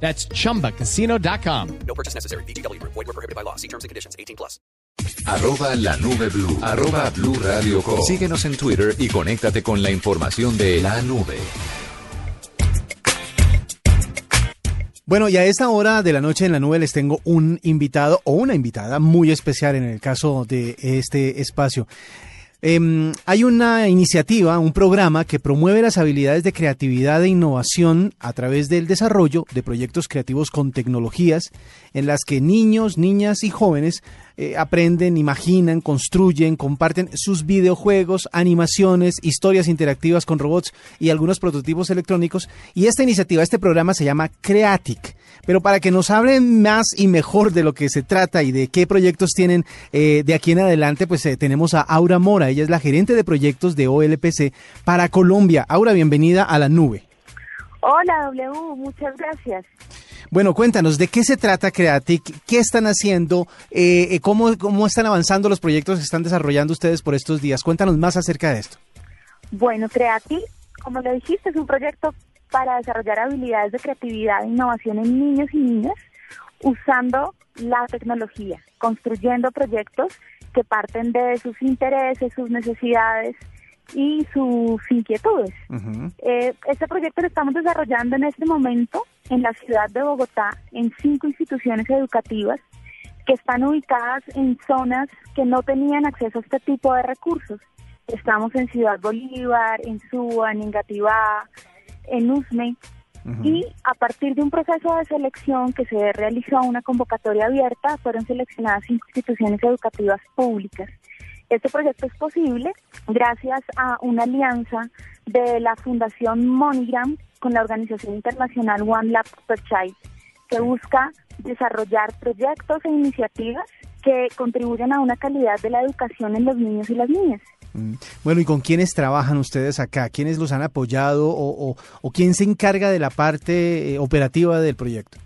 That's chumbacasino.com. No purchase necessary. BGW. Void were prohibited by law. See terms and conditions. 18 plus. Arroba la nube blue. Arroba blue radio com. Síguenos en Twitter y conéctate con la información de la nube. Bueno, y a esta hora de la noche en la nube les tengo un invitado o una invitada muy especial en el caso de este espacio. Em, hay una iniciativa, un programa que promueve las habilidades de creatividad e innovación a través del desarrollo de proyectos creativos con tecnologías en las que niños, niñas y jóvenes eh, aprenden, imaginan, construyen, comparten sus videojuegos, animaciones, historias interactivas con robots y algunos prototipos electrónicos. Y esta iniciativa, este programa se llama Creatic. Pero para que nos hablen más y mejor de lo que se trata y de qué proyectos tienen eh, de aquí en adelante, pues eh, tenemos a Aura Mora. Ella es la gerente de proyectos de OLPC para Colombia. Aura, bienvenida a la nube. Hola W, muchas gracias. Bueno, cuéntanos, ¿de qué se trata Creatic? ¿Qué están haciendo? Eh, ¿cómo, ¿Cómo están avanzando los proyectos que están desarrollando ustedes por estos días? Cuéntanos más acerca de esto. Bueno, Creatic, como lo dijiste, es un proyecto para desarrollar habilidades de creatividad e innovación en niños y niñas usando la tecnología, construyendo proyectos que parten de sus intereses, sus necesidades y sus inquietudes. Eh, este proyecto lo estamos desarrollando en este momento en la ciudad de Bogotá en cinco instituciones educativas que están ubicadas en zonas que no tenían acceso a este tipo de recursos. Estamos en Ciudad Bolívar, en Suba, en Engativá, en USME, y a partir de un proceso de selección que se realizó una convocatoria abierta, fueron seleccionadas cinco instituciones educativas públicas. Este proyecto es posible gracias a una alianza de la Fundación MoneyGram con la organización internacional One Lab per Child, que busca desarrollar proyectos e iniciativas que contribuyan a una calidad de la educación en los niños y las niñas. Mm. Bueno, ¿y con quiénes trabajan ustedes acá? ¿Quiénes los han apoyado o, quién se encarga de la parte eh, operativa del proyecto?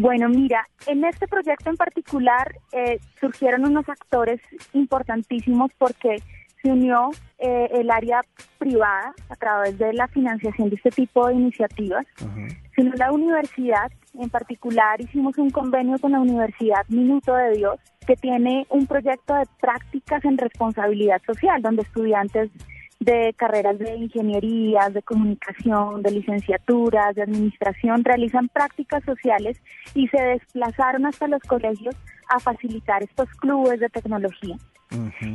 Bueno, mira, en este proyecto en particular eh, surgieron unos actores importantísimos porque se unió eh, el área privada a través de la financiación de este tipo de iniciativas, sino la universidad en particular hicimos un convenio con la Universidad Minuto de Dios que tiene un proyecto de prácticas en responsabilidad social, donde estudiantes de carreras de ingeniería, de comunicación, de licenciaturas, de administración, realizan prácticas sociales y se desplazaron hasta los colegios a facilitar estos clubes de tecnología.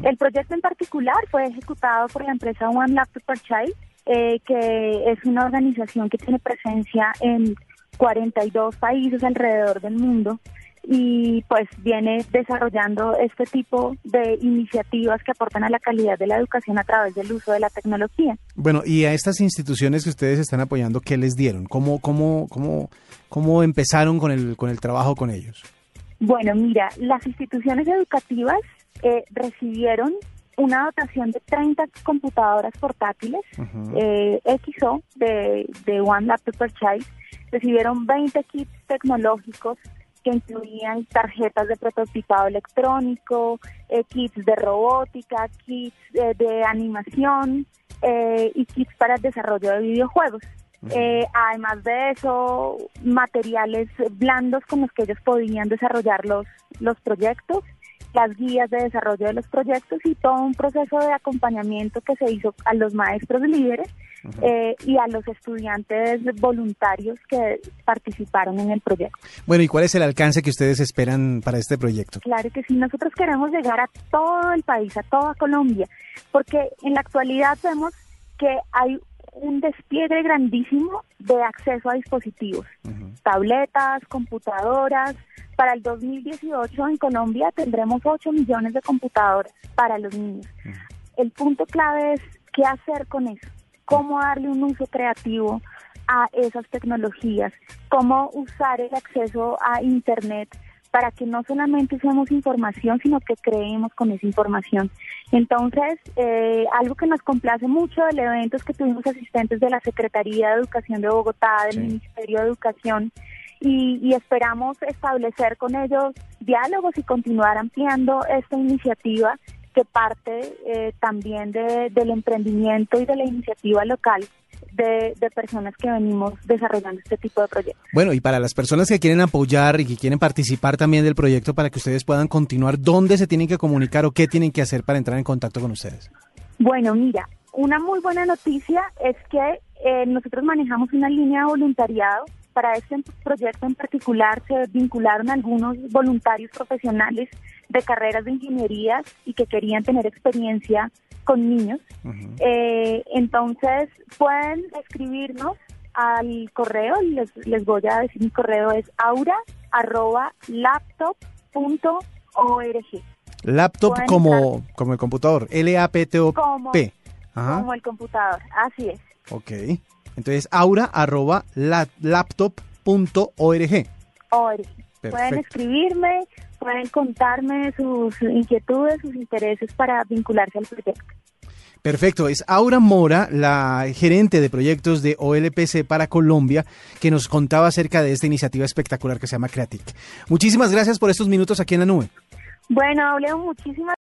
El proyecto en particular fue ejecutado por la empresa One Laptop per Child, eh, que es una organización que tiene presencia en 42 países alrededor del mundo y pues viene desarrollando este tipo de iniciativas que aportan a la calidad de la educación a través del uso de la tecnología. Bueno, y a estas instituciones que ustedes están apoyando, ¿qué les dieron? ¿Cómo, cómo, cómo, cómo empezaron con el, con el trabajo con ellos? Bueno, mira, las instituciones educativas eh, recibieron una dotación de 30 computadoras portátiles eh, XO de, de One Laptop per Child recibieron 20 kits tecnológicos que incluían tarjetas de prototipado electrónico, eh, kits de robótica, kits eh, de animación eh, y kits para el desarrollo de videojuegos. además de eso, materiales blandos con los que ellos podían desarrollar los, los proyectos las guías de desarrollo de los proyectos y todo un proceso de acompañamiento que se hizo a los maestros líderes eh, y a los estudiantes voluntarios que participaron en el proyecto. Bueno, ¿y cuál es el alcance que ustedes esperan para este proyecto? Claro que sí, nosotros queremos llegar a todo el país, a toda Colombia, porque en la actualidad vemos que hay un despliegue grandísimo de acceso a dispositivos, tabletas, computadoras. Para el 2018 en Colombia tendremos 8 millones de computadoras para los niños. El punto clave es qué hacer con eso, cómo darle un uso creativo a esas tecnologías, cómo usar el acceso a Internet para que no solamente usemos información, sino que creemos con esa información. Entonces, eh, algo que nos complace mucho del evento es que tuvimos asistentes de la Secretaría de Educación de Bogotá, del Ministerio de Educación, y, esperamos establecer con ellos diálogos y continuar ampliando esta iniciativa que parte eh, también del emprendimiento y de la iniciativa local de, personas que venimos desarrollando este tipo de proyectos. Bueno, y para las personas que quieren apoyar y que quieren participar también del proyecto para que ustedes puedan continuar, ¿dónde se tienen que comunicar o qué tienen que hacer para entrar en contacto con ustedes? Bueno, mira, una muy buena noticia es que eh, nosotros manejamos una línea de voluntariado para este proyecto en particular se vincularon algunos voluntarios profesionales de carreras de ingeniería y que querían tener experiencia con niños. Eh, entonces pueden escribirnos al correo, les, les voy a decir mi correo es aura arroba laptop Laptop como, como el computador, L-A-P-T-O-P. Como el computador, así es. Ok. Entonces, aura arroba laptop.org. Pueden escribirme, pueden contarme sus inquietudes, sus intereses para vincularse al proyecto. Perfecto, es Aura Mora, la gerente de proyectos de OLPC para Colombia, que nos contaba acerca de esta iniciativa espectacular que se llama Creatic. Muchísimas gracias por estos minutos aquí en la nube. Bueno, hablé muchísimas